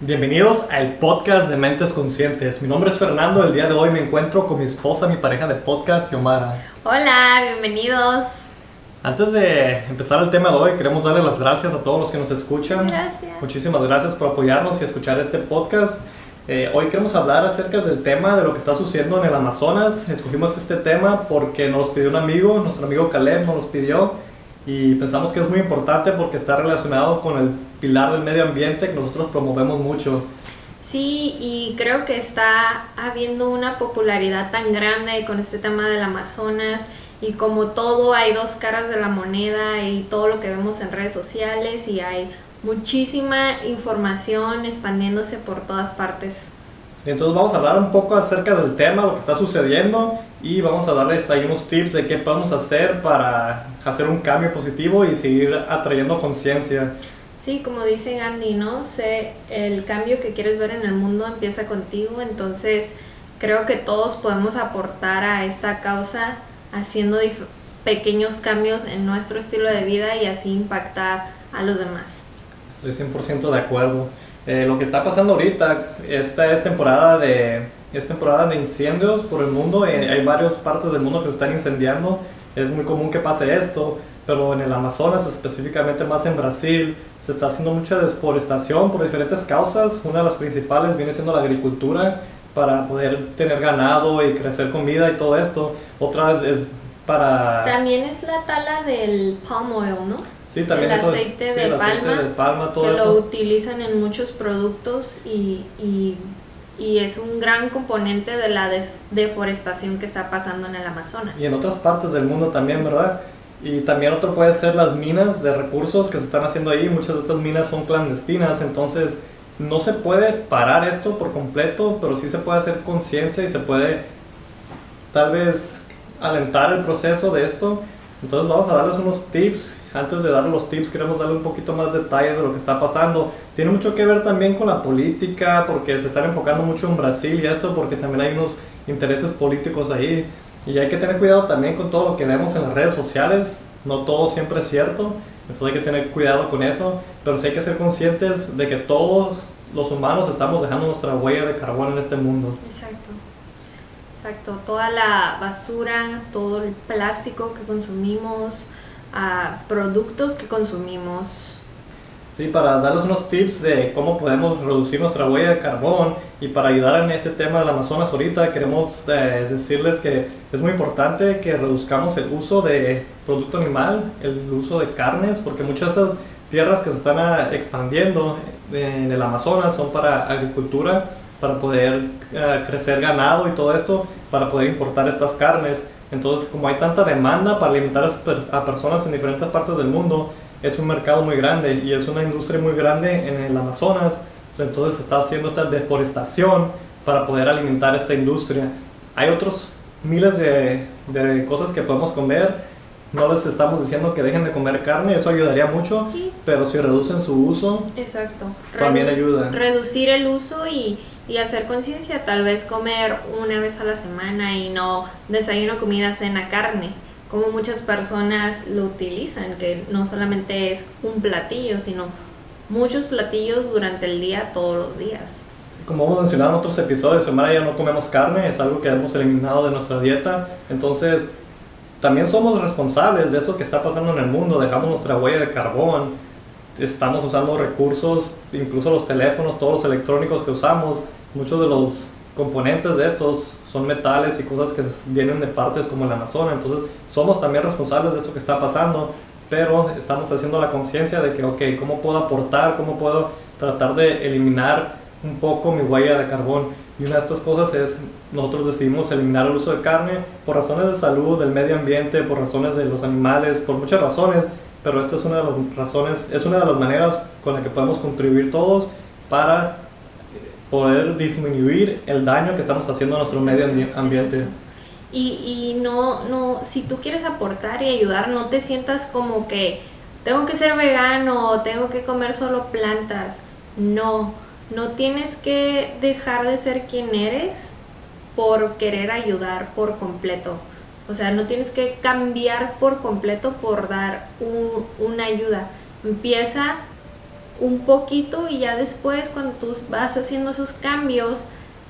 Bienvenidos al podcast de Mentes Conscientes. Mi nombre es Fernando. El día de hoy me encuentro con mi esposa, mi pareja de podcast, Xiomara. Hola, bienvenidos. Antes de empezar el tema de hoy, queremos darle las gracias a todos los que nos escuchan. Gracias. Muchísimas gracias por apoyarnos y escuchar este podcast. Eh, hoy queremos hablar acerca del tema de lo que está sucediendo en el Amazonas. Escogimos este tema porque nos pidió un amigo, nuestro amigo Caleb nos lo pidió y pensamos que es muy importante porque está relacionado con el pilar del medio ambiente que nosotros promovemos mucho. Sí, y creo que está habiendo una popularidad tan grande con este tema del Amazonas y como todo hay dos caras de la moneda y todo lo que vemos en redes sociales y hay muchísima información expandiéndose por todas partes. entonces vamos a hablar un poco acerca del tema, lo que está sucediendo y vamos a darles ahí unos tips de qué podemos hacer para hacer un cambio positivo y seguir atrayendo conciencia. Sí, como dice Gandhi, ¿no? Sé, el cambio que quieres ver en el mundo empieza contigo, entonces creo que todos podemos aportar a esta causa haciendo pequeños cambios en nuestro estilo de vida y así impactar a los demás. Estoy 100% de acuerdo. Eh, lo que está pasando ahorita, esta es temporada de, es temporada de incendios por el mundo. Eh, hay varias partes del mundo que se están incendiando. Es muy común que pase esto, pero en el Amazonas, específicamente más en Brasil, se está haciendo mucha deforestación por diferentes causas. Una de las principales viene siendo la agricultura para poder tener ganado y crecer comida y todo esto. Otra es para... También es la tala del palm oil, ¿no? Sí, también el aceite, de, palma, todo que lo utilizan en muchos productos y, y, y, es un gran componente de la deforestación que está pasando en el Amazonas. Y en otras partes del mundo también, ¿verdad? Y también otro puede ser las minas de recursos que se están haciendo ahí. Muchas de estas minas son clandestinas, entonces no se puede parar esto por completo, pero sí se puede hacer conciencia y se puede tal vez alentar el proceso de esto. Entonces vamos a darles unos tips. Antes de dar los tips queremos darle un poquito más detalles de lo que está pasando. Tiene mucho que ver también con la política, porque se están enfocando mucho en Brasil y esto, porque también hay unos intereses políticos ahí. Y hay que tener cuidado también con todo lo que vemos en las redes sociales. No todo siempre es cierto. Entonces hay que tener cuidado con eso. Pero sí hay que ser conscientes de que todos los humanos estamos dejando nuestra huella de carbón en este mundo. Exacto. Exacto. Toda la basura, todo el plástico que consumimos, uh, productos que consumimos, Sí, para darles unos tips de cómo podemos reducir nuestra huella de carbón y para ayudar en ese tema del Amazonas ahorita queremos eh, decirles que es muy importante que reduzcamos el uso de producto animal, el uso de carnes, porque muchas de esas tierras que se están ah, expandiendo en el Amazonas son para agricultura, para poder ah, crecer ganado y todo esto, para poder importar estas carnes. Entonces, como hay tanta demanda para alimentar a personas en diferentes partes del mundo, es un mercado muy grande y es una industria muy grande en el Amazonas. Entonces se está haciendo esta deforestación para poder alimentar esta industria. Hay otros miles de, de cosas que podemos comer. No les estamos diciendo que dejen de comer carne, eso ayudaría mucho, pero si reducen su uso, Exacto. también ayuda. Reducir el uso y, y hacer conciencia, tal vez comer una vez a la semana y no desayuno, comida, cena, carne como muchas personas lo utilizan, que no solamente es un platillo, sino muchos platillos durante el día, todos los días. Como hemos mencionado en otros episodios, semana ya no comemos carne, es algo que hemos eliminado de nuestra dieta, entonces también somos responsables de esto que está pasando en el mundo, dejamos nuestra huella de carbón, estamos usando recursos, incluso los teléfonos, todos los electrónicos que usamos, muchos de los componentes de estos son metales y cosas que vienen de partes como el Amazonas. Entonces, somos también responsables de esto que está pasando, pero estamos haciendo la conciencia de que, ok, ¿cómo puedo aportar? ¿Cómo puedo tratar de eliminar un poco mi huella de carbón? Y una de estas cosas es, nosotros decidimos eliminar el uso de carne por razones de salud, del medio ambiente, por razones de los animales, por muchas razones, pero esta es una de las razones, es una de las maneras con la que podemos contribuir todos para poder disminuir el daño que estamos haciendo a nuestro medio ambiente. Y, y no, no, si tú quieres aportar y ayudar, no te sientas como que tengo que ser vegano o tengo que comer solo plantas. No, no tienes que dejar de ser quien eres por querer ayudar por completo. O sea, no tienes que cambiar por completo por dar una ayuda. Empieza un poquito y ya después cuando tú vas haciendo esos cambios,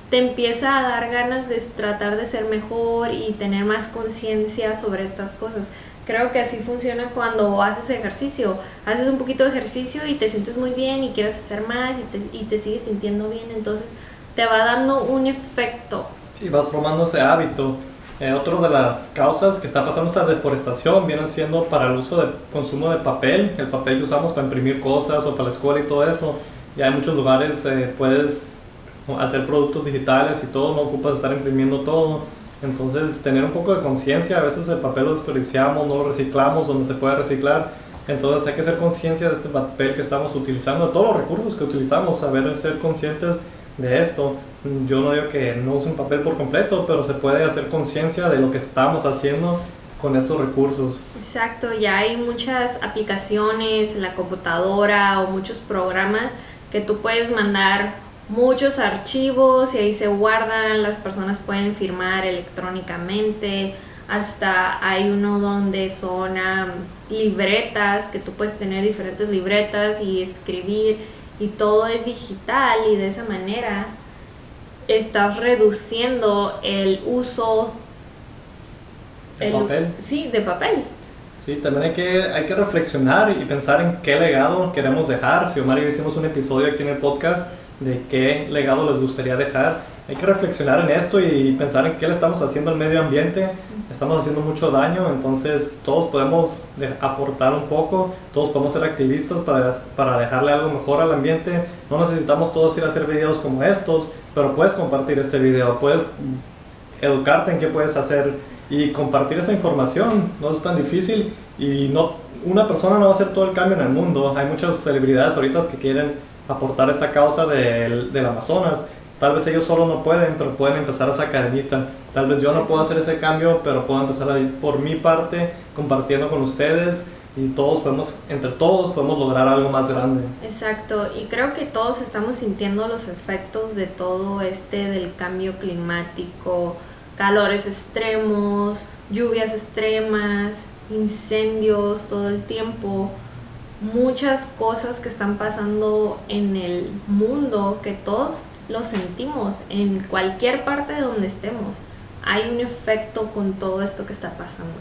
te empieza a dar ganas de tratar de ser mejor y tener más conciencia sobre estas cosas. Creo que así funciona cuando haces ejercicio. Haces un poquito de ejercicio y te sientes muy bien y quieres hacer más y te, y te sigues sintiendo bien. Entonces te va dando un efecto. Sí, vas formando ese hábito. Eh, otra de las causas que está pasando esta deforestación viene siendo para el uso de consumo de papel, el papel que usamos para imprimir cosas o para la escuela y todo eso. Ya en muchos lugares eh, puedes hacer productos digitales y todo, no ocupas estar imprimiendo todo entonces, tener un poco de conciencia, a veces el papel lo desperdiciamos, no lo reciclamos donde se puede reciclar. Entonces, hay que ser conciencia de este papel que estamos utilizando, de todos los recursos que utilizamos, saber ser conscientes de esto. Yo no digo que no usen papel por completo, pero se puede hacer conciencia de lo que estamos haciendo con estos recursos. Exacto, ya hay muchas aplicaciones en la computadora o muchos programas que tú puedes mandar muchos archivos y ahí se guardan, las personas pueden firmar electrónicamente, hasta hay uno donde son libretas, que tú puedes tener diferentes libretas y escribir y todo es digital y de esa manera estás reduciendo el uso de papel. Sí, de papel. Sí, también hay que, hay que reflexionar y pensar en qué legado queremos dejar. Si Omar y yo hicimos un episodio aquí en el podcast de qué legado les gustaría dejar. Hay que reflexionar en esto y pensar en qué le estamos haciendo al medio ambiente. Estamos haciendo mucho daño, entonces todos podemos aportar un poco, todos podemos ser activistas para, para dejarle algo mejor al ambiente. No necesitamos todos ir a hacer videos como estos, pero puedes compartir este video, puedes educarte en qué puedes hacer y compartir esa información. No es tan difícil y no, una persona no va a hacer todo el cambio en el mundo. Hay muchas celebridades ahorita que quieren aportar esta causa del, del Amazonas. Tal vez ellos solo no pueden, pero pueden empezar esa cadenita. Tal vez yo no puedo hacer ese cambio, pero puedo empezar a ir por mi parte, compartiendo con ustedes y todos podemos, entre todos podemos lograr algo más grande. Exacto, y creo que todos estamos sintiendo los efectos de todo este del cambio climático, calores extremos, lluvias extremas, incendios todo el tiempo muchas cosas que están pasando en el mundo que todos lo sentimos en cualquier parte de donde estemos. Hay un efecto con todo esto que está pasando.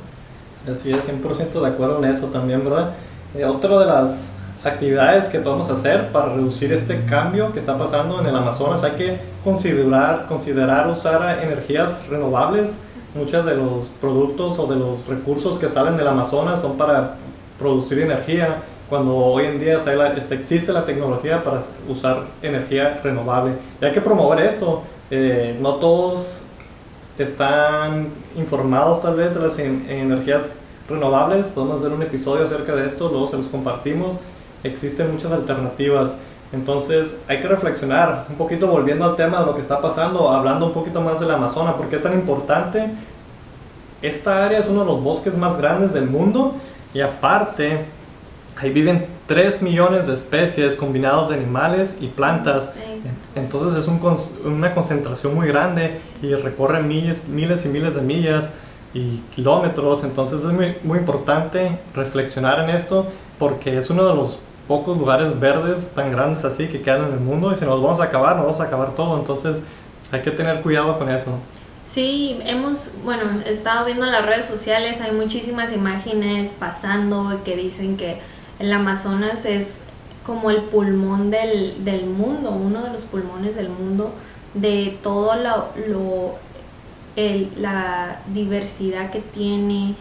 Así es, 100% de acuerdo en eso también, ¿verdad? Eh, otra de las actividades que podemos hacer para reducir este cambio que está pasando en el Amazonas, hay que considerar, considerar usar energías renovables. Muchos de los productos o de los recursos que salen del Amazonas son para producir energía cuando hoy en día este, existe la tecnología para usar energía renovable. Y hay que promover esto. Eh, no todos están informados tal vez de las energías renovables. Podemos hacer un episodio acerca de esto, luego se los compartimos. Existen muchas alternativas. Entonces hay que reflexionar un poquito volviendo al tema de lo que está pasando, hablando un poquito más del Amazonas, porque es tan importante. Esta área es uno de los bosques más grandes del mundo y aparte Ahí viven 3 millones de especies combinados de animales y plantas. Entonces es una concentración muy grande y recorre miles, miles y miles de millas y kilómetros. Entonces es muy, muy importante reflexionar en esto porque es uno de los pocos lugares verdes tan grandes así que quedan en el mundo y si nos vamos a acabar, nos vamos a acabar todo. Entonces hay que tener cuidado con eso. Sí, hemos, bueno, estado viendo en las redes sociales, hay muchísimas imágenes pasando que dicen que el Amazonas es como el pulmón del, del mundo, uno de los pulmones del mundo, de todo lo, la diversidad que tiene,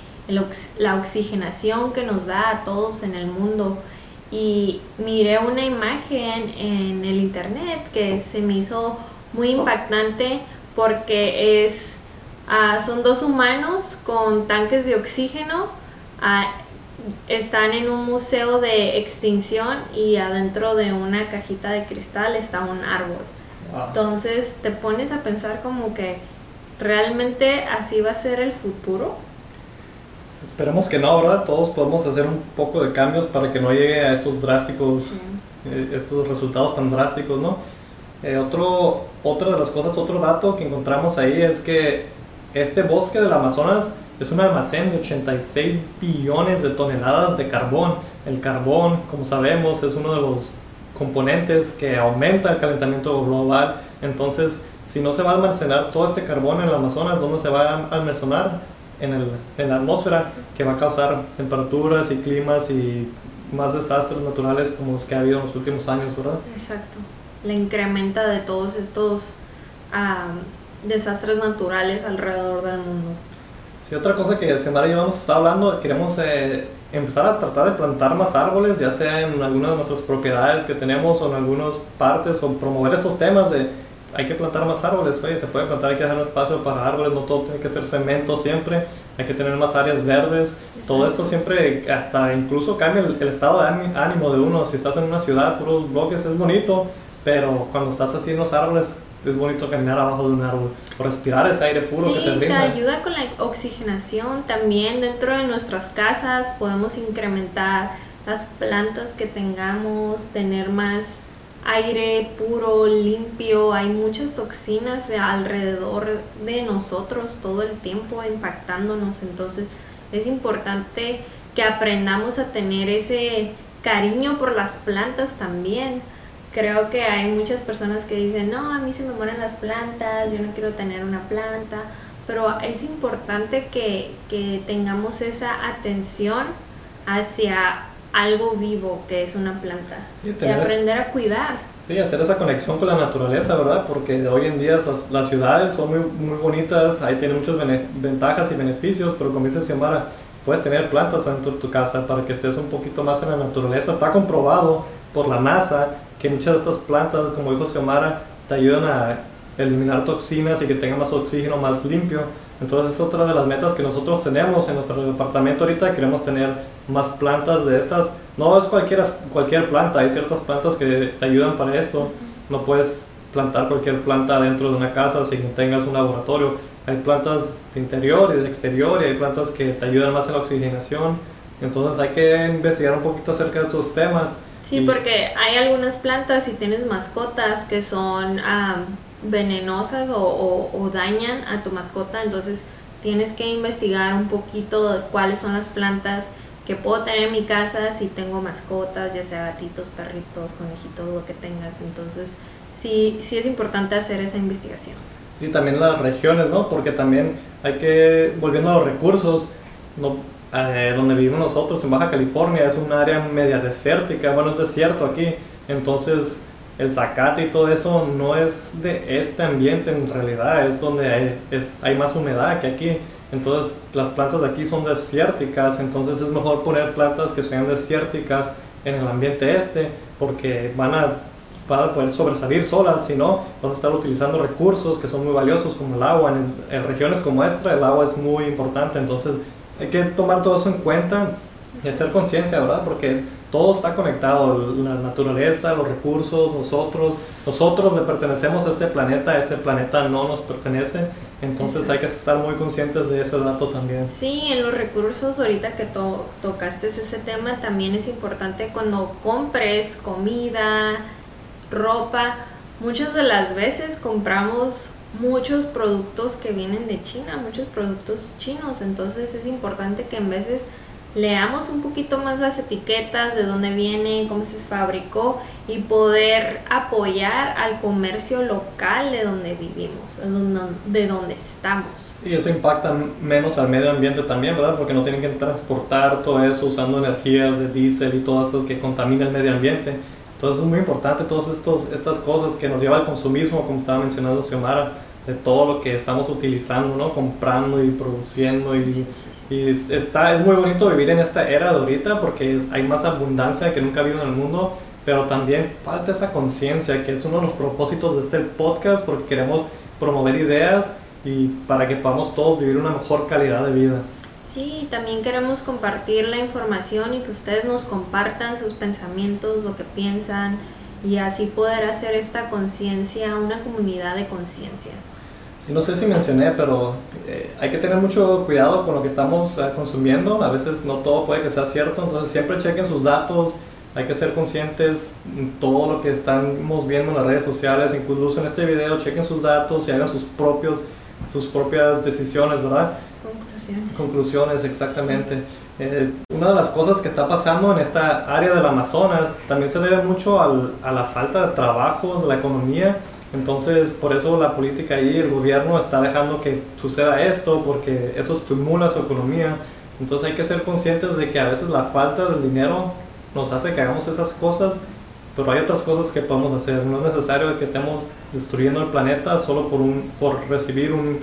la oxigenación que nos da a todos en el mundo. Y miré una imagen en el internet que se me hizo muy impactante porque es, ah, son dos humanos con tanques de oxígeno. Ah, están en un museo de extinción y adentro de una cajita de cristal está un árbol. Entonces te pones a pensar como que realmente así va a ser el futuro. Esperemos que no, ¿verdad? Todos podemos hacer un poco de cambios para que no llegue a estos drásticos, eh, estos resultados tan drásticos, ¿no? Eh, otro, otra de las cosas, otro dato que encontramos ahí es que este bosque del Amazonas es un almacén de 86 billones de toneladas de carbón. El carbón, como sabemos, es uno de los componentes que aumenta el calentamiento global. Entonces, si no se va a almacenar todo este carbón en el Amazonas, ¿dónde se va a almacenar? En, el, en la atmósfera, que va a causar temperaturas y climas y más desastres naturales como los que ha habido en los últimos años, ¿verdad? Exacto. La incrementa de todos estos desastres naturales alrededor del mundo. Sí, otra cosa que Xiomara y yo hemos estado hablando, queremos eh, empezar a tratar de plantar más árboles, ya sea en alguna de nuestras propiedades que tenemos o en algunas partes, o promover esos temas de hay que plantar más árboles, oye, se puede plantar, hay que dejar un espacio para árboles, no todo tiene que ser cemento siempre, hay que tener más áreas verdes, todo esto siempre, hasta incluso cambia el, estado de ánimo de uno, si estás en una ciudad, puros bloques, es bonito, pero cuando estás así en los árboles, es bonito caminar abajo de un árbol o respirar ese aire puro que te brinda. te ayuda con la oxigenación. También dentro de nuestras casas podemos incrementar las plantas que tengamos tener más aire puro limpio. Hay muchas toxinas alrededor de nosotros todo el tiempo impactándonos. Entonces es importante que aprendamos a tener ese cariño por las plantas también creo que hay muchas personas que dicen, no, a mí se me mueren las plantas, yo no quiero tener una planta, pero es importante que, que tengamos esa atención hacia algo vivo que es una planta y aprender a cuidar. Sí, hacer esa conexión con la naturaleza, ¿verdad? Porque hoy en día las, las ciudades son muy, muy bonitas, ahí tienen muchas ventajas y beneficios, pero como dice Xiomara, puedes tener plantas dentro de tu casa para que estés un poquito más en la naturaleza. Está comprobado por la NASA que muchas de estas plantas, como dijo Xiomara, te ayudan a eliminar toxinas y que tenga más oxígeno más limpio. Entonces es otra de las metas que nosotros tenemos en nuestro departamento ahorita. Queremos tener más plantas de estas. No es cualquier, cualquier planta, hay ciertas plantas que te ayudan para esto. No puedes plantar cualquier planta dentro de una casa sin que tengas un laboratorio. Hay plantas de interior y de exterior y hay plantas que te ayudan más en la oxigenación. Entonces hay que investigar un poquito acerca de estos temas Sí, porque hay algunas plantas, si tienes mascotas, que son venenosas o, dañan a tu mascota, entonces tienes que investigar un poquito de cuáles son las plantas que puedo tener en mi casa si tengo mascotas, ya sea gatitos, perritos, conejitos, lo que tengas. Entonces, sí, sí es importante hacer esa investigación. Y también las regiones, ¿no? Porque también hay que, volviendo a los recursos, no, eh, donde vivimos nosotros, en Baja California, es un área media desértica, bueno, es desierto aquí, entonces el zacate y todo eso no es de este ambiente en realidad, es donde hay, es, hay más humedad que aquí. Entonces las plantas de aquí son desérticas, entonces es mejor poner plantas que sean desérticas en el ambiente este, porque van a, van a poder sobresalir solas, si no, vas a estar utilizando recursos que son muy valiosos como el agua. En, en regiones como esta el agua es muy importante, entonces hay que tomar todo eso en cuenta y hacer conciencia, ¿verdad? Porque todo está conectado, la naturaleza, los recursos, nosotros, nosotros le pertenecemos a este planeta, este planeta no nos pertenece, entonces hay que estar muy conscientes de ese dato también. Sí, en los recursos, ahorita que tocaste ese tema, también es importante cuando compres comida, ropa, muchas de las veces compramos muchos productos que vienen de China, muchos productos chinos, entonces es importante que en veces leamos un poquito más las etiquetas, de dónde viene, cómo se fabricó y poder apoyar al comercio local de donde vivimos, de donde estamos. Y eso impacta menos al medio ambiente también, ¿verdad? Porque no tienen que transportar todo eso usando energías de diésel y todo eso que contamina el medio ambiente. Entonces es muy importante todas estas cosas que nos lleva al consumismo, como estaba mencionando Xiomara, de todo lo que estamos utilizando, ¿no? comprando y produciendo. Y, y está, es muy bonito vivir en esta era de ahorita porque hay más abundancia que nunca ha habido en el mundo, pero también falta esa conciencia, que es uno de los propósitos de este podcast, porque queremos promover ideas y para que podamos todos vivir una mejor calidad de vida. Sí, también queremos compartir la información y que ustedes nos compartan sus pensamientos, lo que piensan y así poder hacer esta conciencia una comunidad de conciencia. Sí, no sé si mencioné, pero eh, hay que tener mucho cuidado con lo que estamos eh, consumiendo. A veces no todo puede que sea cierto, entonces siempre chequen sus datos. Hay que ser conscientes de todo lo que estamos viendo en las redes sociales, incluso en este video, chequen sus datos y hagan sus propios sus propias decisiones, ¿verdad? Conclusiones. Conclusiones, exactamente. Eh, una de las cosas que está pasando en esta área del Amazonas también se debe mucho al, a la falta de trabajos, de la economía. Entonces, por eso la política y el gobierno está dejando que suceda esto, porque eso estimula su economía. Entonces hay que ser conscientes de que a veces la falta del dinero nos hace que hagamos esas cosas, pero hay otras cosas que podemos hacer. No es necesario que estemos destruyendo el planeta solo por, un, por recibir un,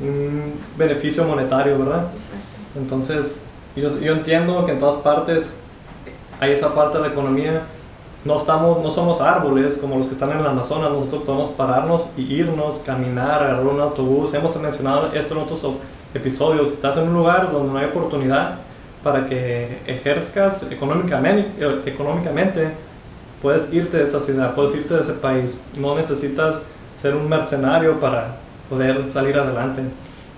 un beneficio monetario, ¿verdad? Exacto. Entonces, yo, yo entiendo que en todas partes hay esa falta de economía. No, estamos, no somos árboles como los que están en el Amazonas, nosotros podemos pararnos y irnos, caminar, agarrar un autobús. Hemos mencionado esto en otros episodios. Estás en un lugar donde no hay oportunidad para que ejerzcas económicamente, económicamente, puedes irte de esa ciudad, puedes irte de ese país. No necesitas ser un mercenario para poder salir adelante.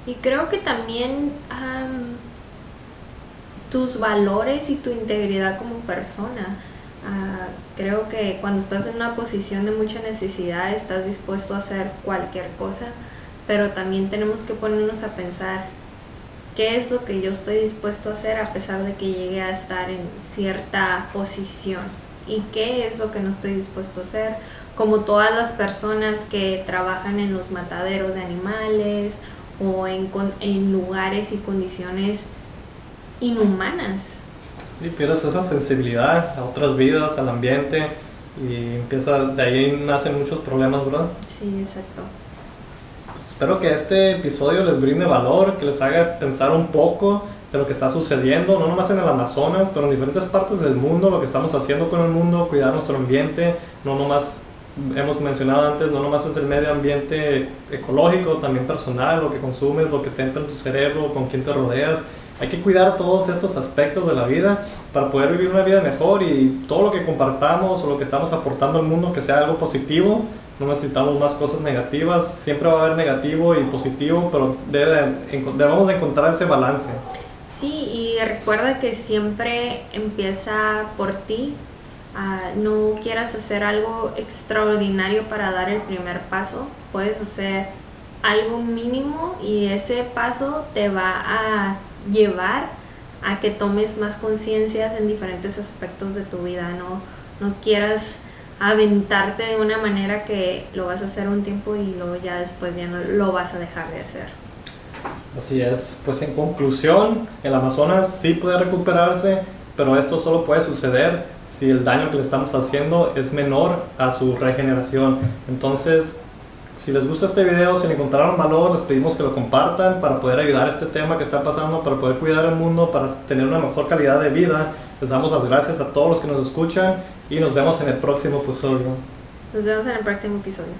Y creo que también am, tus valores y tu integridad como persona. Ah, creo que cuando estás en una posición de mucha necesidad estás dispuesto a hacer cualquier cosa, pero también tenemos que ponernos a pensar qué es lo que yo estoy dispuesto a hacer a pesar de que llegue a estar en cierta posición y qué es lo que no estoy dispuesto a hacer, como todas las personas que trabajan en los mataderos de animales o en, en lugares y condiciones inhumanas. Sí, pierdes esa sensibilidad a otras vidas, al ambiente y empieza, de ahí nacen muchos problemas, ¿verdad? Sí, exacto. Espero que este episodio les brinde valor, que les haga pensar un poco de lo que está sucediendo, no nomás en el Amazonas, pero en diferentes partes del mundo, lo que estamos haciendo con el mundo, cuidar nuestro ambiente, no nomás, hemos mencionado antes, no nomás es el medio ambiente ecológico, también personal, lo que consumes, lo que te entra en tu cerebro, con quién te rodeas. Hay que cuidar todos estos aspectos de la vida para poder vivir una vida mejor y todo lo que compartamos o lo que estamos aportando al mundo que sea algo positivo. No necesitamos más cosas negativas, siempre va a haber negativo y positivo, pero debe debemos de encontrar ese balance. Sí, y recuerda que siempre empieza por ti. Ah, no quieras hacer algo extraordinario para dar el primer paso. Puedes hacer algo mínimo y ese paso te va a llevar a que tomes más conciencias en diferentes aspectos de tu vida. No, no quieras aventarte de una manera que lo vas a hacer un tiempo y luego ya después ya no lo vas a dejar de hacer. Así es, pues en conclusión, el Amazonas sí puede recuperarse, pero esto solo puede suceder si el daño que le estamos haciendo es menor a su regeneración. Entonces, si les gusta este video, si le encontraron valor, les pedimos que lo compartan para poder ayudar a este tema que está pasando, para poder cuidar el mundo, para tener una mejor calidad de vida. Les damos las gracias a todos los que nos escuchan y nos vemos en el próximo episodio. Nos vemos en el próximo episodio.